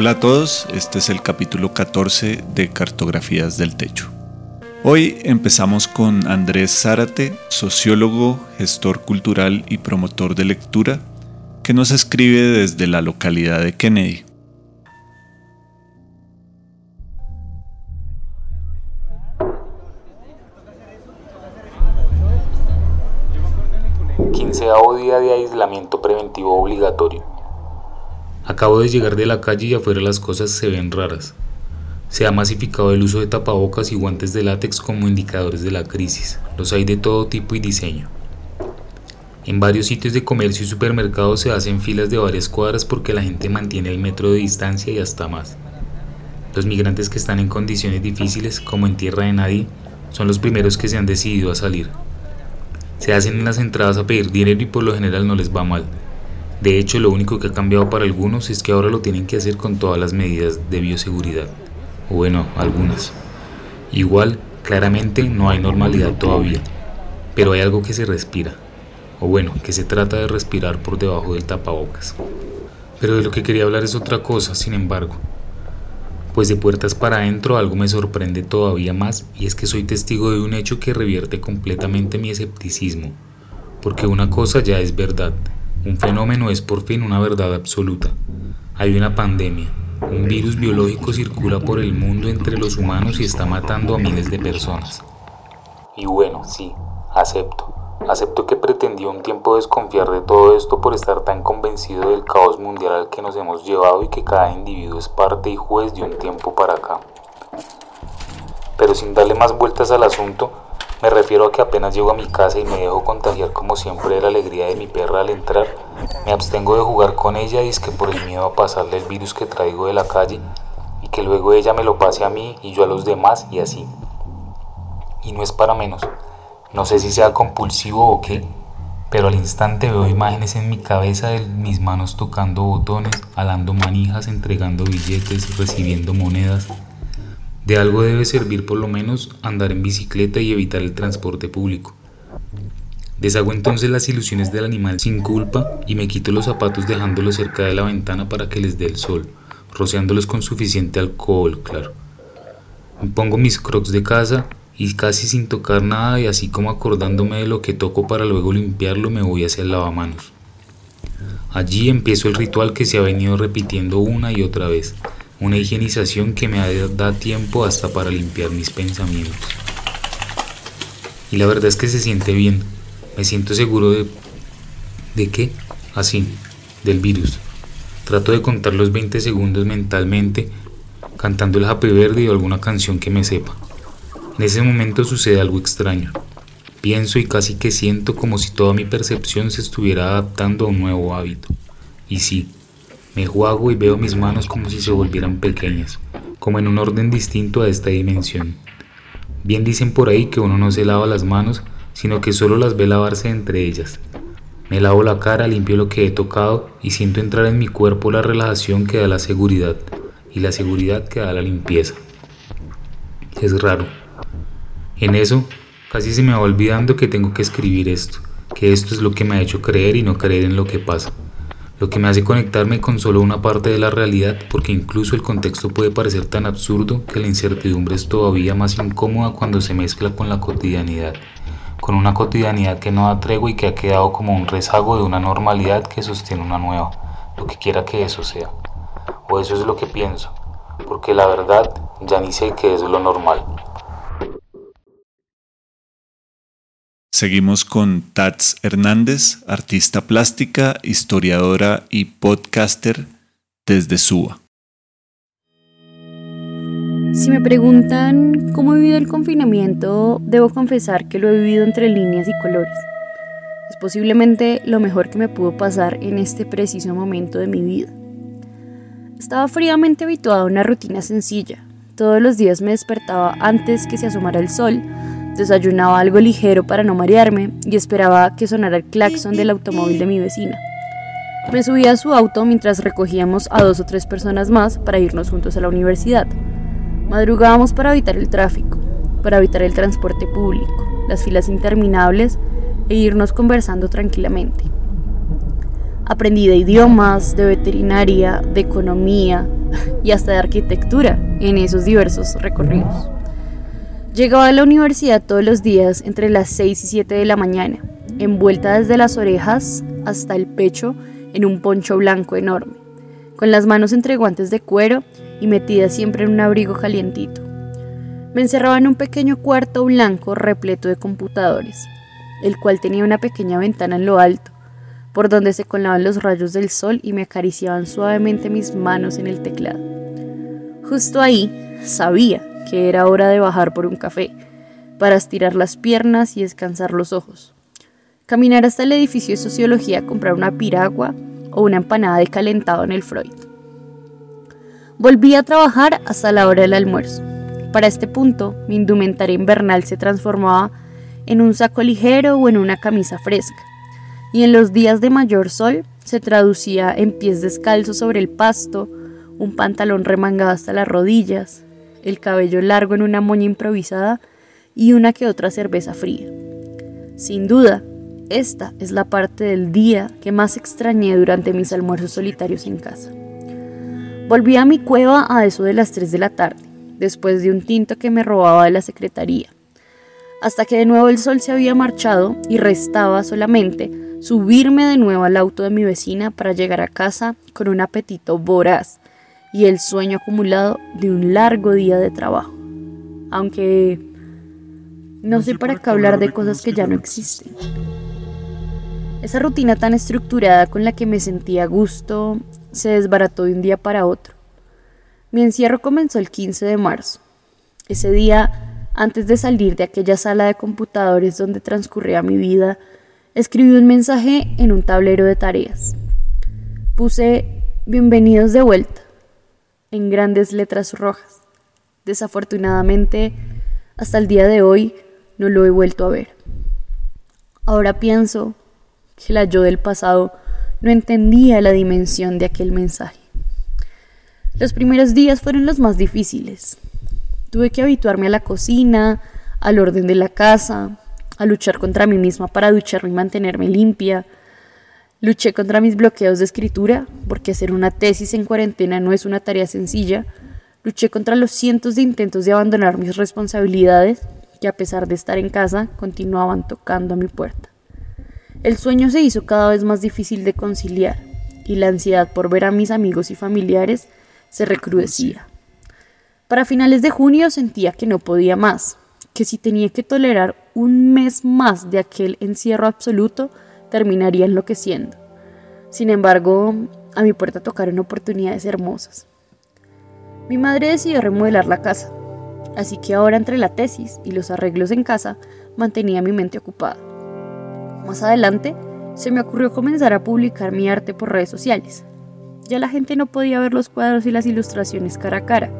Hola a todos, este es el capítulo 14 de Cartografías del Techo. Hoy empezamos con Andrés Zárate, sociólogo, gestor cultural y promotor de lectura, que nos escribe desde la localidad de Kennedy. Quinceavo día de aislamiento preventivo obligatorio. Acabo de llegar de la calle y afuera las cosas se ven raras. Se ha masificado el uso de tapabocas y guantes de látex como indicadores de la crisis. Los hay de todo tipo y diseño. En varios sitios de comercio y supermercados se hacen filas de varias cuadras porque la gente mantiene el metro de distancia y hasta más. Los migrantes que están en condiciones difíciles, como en tierra de nadie, son los primeros que se han decidido a salir. Se hacen en las entradas a pedir dinero y por lo general no les va mal. De hecho, lo único que ha cambiado para algunos es que ahora lo tienen que hacer con todas las medidas de bioseguridad. O bueno, algunas. Igual, claramente no hay normalidad todavía, pero hay algo que se respira. O bueno, que se trata de respirar por debajo del tapabocas. Pero de lo que quería hablar es otra cosa, sin embargo. Pues de puertas para adentro algo me sorprende todavía más y es que soy testigo de un hecho que revierte completamente mi escepticismo. Porque una cosa ya es verdad, un fenómeno es por fin una verdad absoluta. Hay una pandemia. Un virus biológico circula por el mundo entre los humanos y está matando a miles de personas. Y bueno, sí, acepto. Acepto que pretendí un tiempo desconfiar de todo esto por estar tan convencido del caos mundial al que nos hemos llevado y que cada individuo es parte y juez de un tiempo para acá. Pero sin darle más vueltas al asunto, me refiero a que apenas llego a mi casa y me dejo contagiar como siempre de la alegría de mi perra al entrar, me abstengo de jugar con ella y es que por el miedo a pasarle el virus que traigo de la calle y que luego ella me lo pase a mí y yo a los demás y así. Y no es para menos. No sé si sea compulsivo o qué, pero al instante veo imágenes en mi cabeza de mis manos tocando botones, alando manijas, entregando billetes, recibiendo monedas, de algo debe servir por lo menos andar en bicicleta y evitar el transporte público. Deshago entonces las ilusiones del animal sin culpa y me quito los zapatos dejándolos cerca de la ventana para que les dé el sol, rociándolos con suficiente alcohol, claro. Pongo mis crocs de casa y casi sin tocar nada y así como acordándome de lo que toco para luego limpiarlo me voy hacia el lavamanos. Allí empiezo el ritual que se ha venido repitiendo una y otra vez, una higienización que me da tiempo hasta para limpiar mis pensamientos. Y la verdad es que se siente bien, me siento seguro de... ¿De qué? Así, del virus. Trato de contar los 20 segundos mentalmente, cantando el Happy Verde o alguna canción que me sepa. En ese momento sucede algo extraño. Pienso y casi que siento como si toda mi percepción se estuviera adaptando a un nuevo hábito. Y sí, me juego y veo mis manos como si se volvieran pequeñas, como en un orden distinto a esta dimensión. Bien dicen por ahí que uno no se lava las manos, sino que solo las ve lavarse entre ellas. Me lavo la cara, limpio lo que he tocado y siento entrar en mi cuerpo la relajación que da la seguridad y la seguridad que da la limpieza. Es raro. En eso, casi se me va olvidando que tengo que escribir esto, que esto es lo que me ha hecho creer y no creer en lo que pasa lo que me hace conectarme con solo una parte de la realidad porque incluso el contexto puede parecer tan absurdo que la incertidumbre es todavía más incómoda cuando se mezcla con la cotidianidad, con una cotidianidad que no da y que ha quedado como un rezago de una normalidad que sostiene una nueva, lo que quiera que eso sea. O eso es lo que pienso, porque la verdad ya ni sé qué es lo normal. Seguimos con Tats Hernández, artista plástica, historiadora y podcaster desde Suba. Si me preguntan cómo he vivido el confinamiento, debo confesar que lo he vivido entre líneas y colores. Es posiblemente lo mejor que me pudo pasar en este preciso momento de mi vida. Estaba fríamente habituado a una rutina sencilla. Todos los días me despertaba antes que se asomara el sol Desayunaba algo ligero para no marearme y esperaba que sonara el claxon del automóvil de mi vecina. Me subí a su auto mientras recogíamos a dos o tres personas más para irnos juntos a la universidad. Madrugábamos para evitar el tráfico, para evitar el transporte público, las filas interminables e irnos conversando tranquilamente. Aprendí de idiomas, de veterinaria, de economía, y hasta de arquitectura en esos diversos recorridos. Llegaba a la universidad todos los días entre las 6 y 7 de la mañana, envuelta desde las orejas hasta el pecho en un poncho blanco enorme, con las manos entre guantes de cuero y metida siempre en un abrigo calientito. Me encerraba en un pequeño cuarto blanco repleto de computadores, el cual tenía una pequeña ventana en lo alto, por donde se colaban los rayos del sol y me acariciaban suavemente mis manos en el teclado. Justo ahí sabía que era hora de bajar por un café, para estirar las piernas y descansar los ojos. Caminar hasta el edificio de sociología a comprar una piragua o una empanada de calentado en el Freud. Volví a trabajar hasta la hora del almuerzo. Para este punto, mi indumentaria invernal se transformaba en un saco ligero o en una camisa fresca, y en los días de mayor sol se traducía en pies descalzos sobre el pasto, un pantalón remangado hasta las rodillas, el cabello largo en una moña improvisada y una que otra cerveza fría. Sin duda, esta es la parte del día que más extrañé durante mis almuerzos solitarios en casa. Volví a mi cueva a eso de las 3 de la tarde, después de un tinto que me robaba de la secretaría, hasta que de nuevo el sol se había marchado y restaba solamente subirme de nuevo al auto de mi vecina para llegar a casa con un apetito voraz y el sueño acumulado de un largo día de trabajo. Aunque no sé para qué hablar de cosas que ya no existen. Esa rutina tan estructurada con la que me sentía a gusto se desbarató de un día para otro. Mi encierro comenzó el 15 de marzo. Ese día, antes de salir de aquella sala de computadores donde transcurría mi vida, escribí un mensaje en un tablero de tareas. Puse bienvenidos de vuelta en grandes letras rojas. Desafortunadamente, hasta el día de hoy no lo he vuelto a ver. Ahora pienso que la yo del pasado no entendía la dimensión de aquel mensaje. Los primeros días fueron los más difíciles. Tuve que habituarme a la cocina, al orden de la casa, a luchar contra mí misma para ducharme y mantenerme limpia. Luché contra mis bloqueos de escritura, porque hacer una tesis en cuarentena no es una tarea sencilla. Luché contra los cientos de intentos de abandonar mis responsabilidades, que a pesar de estar en casa, continuaban tocando a mi puerta. El sueño se hizo cada vez más difícil de conciliar, y la ansiedad por ver a mis amigos y familiares se recrudecía. Para finales de junio sentía que no podía más, que si tenía que tolerar un mes más de aquel encierro absoluto, terminaría enloqueciendo. Sin embargo, a mi puerta tocaron oportunidades hermosas. Mi madre decidió remodelar la casa, así que ahora entre la tesis y los arreglos en casa mantenía mi mente ocupada. Más adelante, se me ocurrió comenzar a publicar mi arte por redes sociales. Ya la gente no podía ver los cuadros y las ilustraciones cara a cara,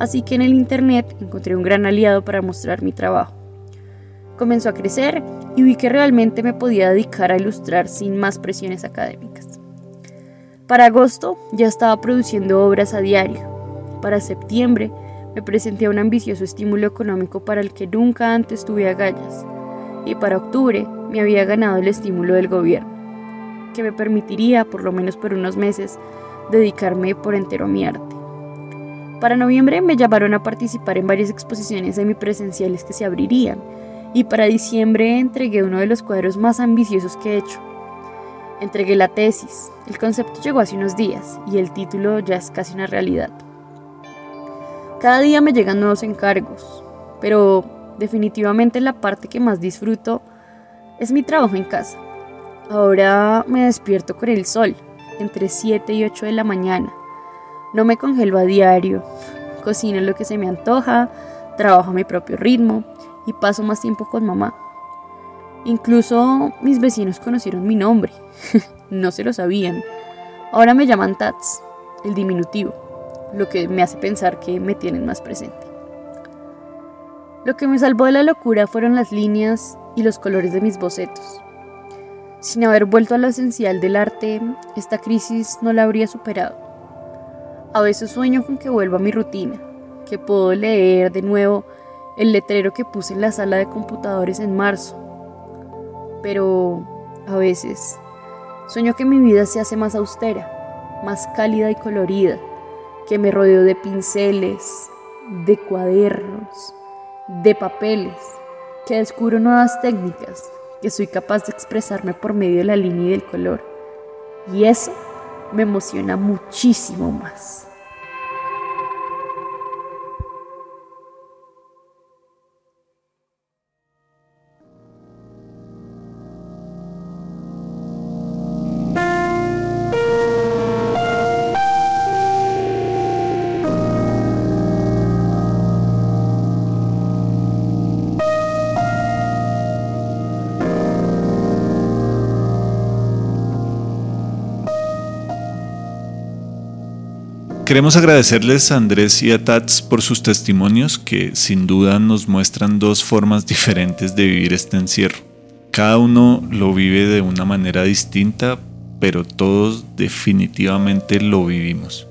así que en el Internet encontré un gran aliado para mostrar mi trabajo. Comenzó a crecer y vi que realmente me podía dedicar a ilustrar sin más presiones académicas. Para agosto ya estaba produciendo obras a diario. Para septiembre me presenté a un ambicioso estímulo económico para el que nunca antes tuve agallas. Y para octubre me había ganado el estímulo del gobierno, que me permitiría, por lo menos por unos meses, dedicarme por entero a mi arte. Para noviembre me llamaron a participar en varias exposiciones semipresenciales que se abrirían y para diciembre entregué uno de los cuadros más ambiciosos que he hecho. Entregué la tesis, el concepto llegó hace unos días y el título ya es casi una realidad. Cada día me llegan nuevos encargos, pero definitivamente la parte que más disfruto es mi trabajo en casa. Ahora me despierto con el sol, entre 7 y 8 de la mañana. No me congelo a diario, cocino lo que se me antoja, trabajo a mi propio ritmo y paso más tiempo con mamá. Incluso mis vecinos conocieron mi nombre, no se lo sabían. Ahora me llaman Tats, el diminutivo, lo que me hace pensar que me tienen más presente. Lo que me salvó de la locura fueron las líneas y los colores de mis bocetos. Sin haber vuelto a lo esencial del arte, esta crisis no la habría superado. A veces sueño con que vuelva a mi rutina, que puedo leer de nuevo el letrero que puse en la sala de computadores en marzo. Pero a veces sueño que mi vida se hace más austera, más cálida y colorida, que me rodeo de pinceles, de cuadernos, de papeles, que descubro nuevas técnicas, que soy capaz de expresarme por medio de la línea y del color. Y eso me emociona muchísimo más. Queremos agradecerles a Andrés y a Tats por sus testimonios que sin duda nos muestran dos formas diferentes de vivir este encierro. Cada uno lo vive de una manera distinta, pero todos definitivamente lo vivimos.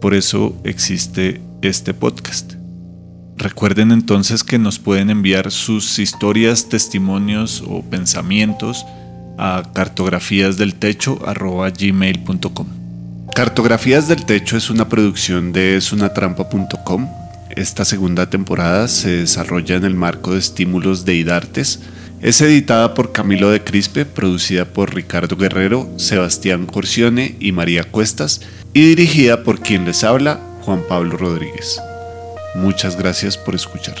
Por eso existe este podcast. Recuerden entonces que nos pueden enviar sus historias, testimonios o pensamientos a cartografíasdeltecho.gmail.com. Cartografías del Techo es una producción de esunatrampa.com. Esta segunda temporada se desarrolla en el marco de estímulos de IDARTES. Es editada por Camilo de Crispe, producida por Ricardo Guerrero, Sebastián Corcione y María Cuestas, y dirigida por quien les habla, Juan Pablo Rodríguez. Muchas gracias por escuchar.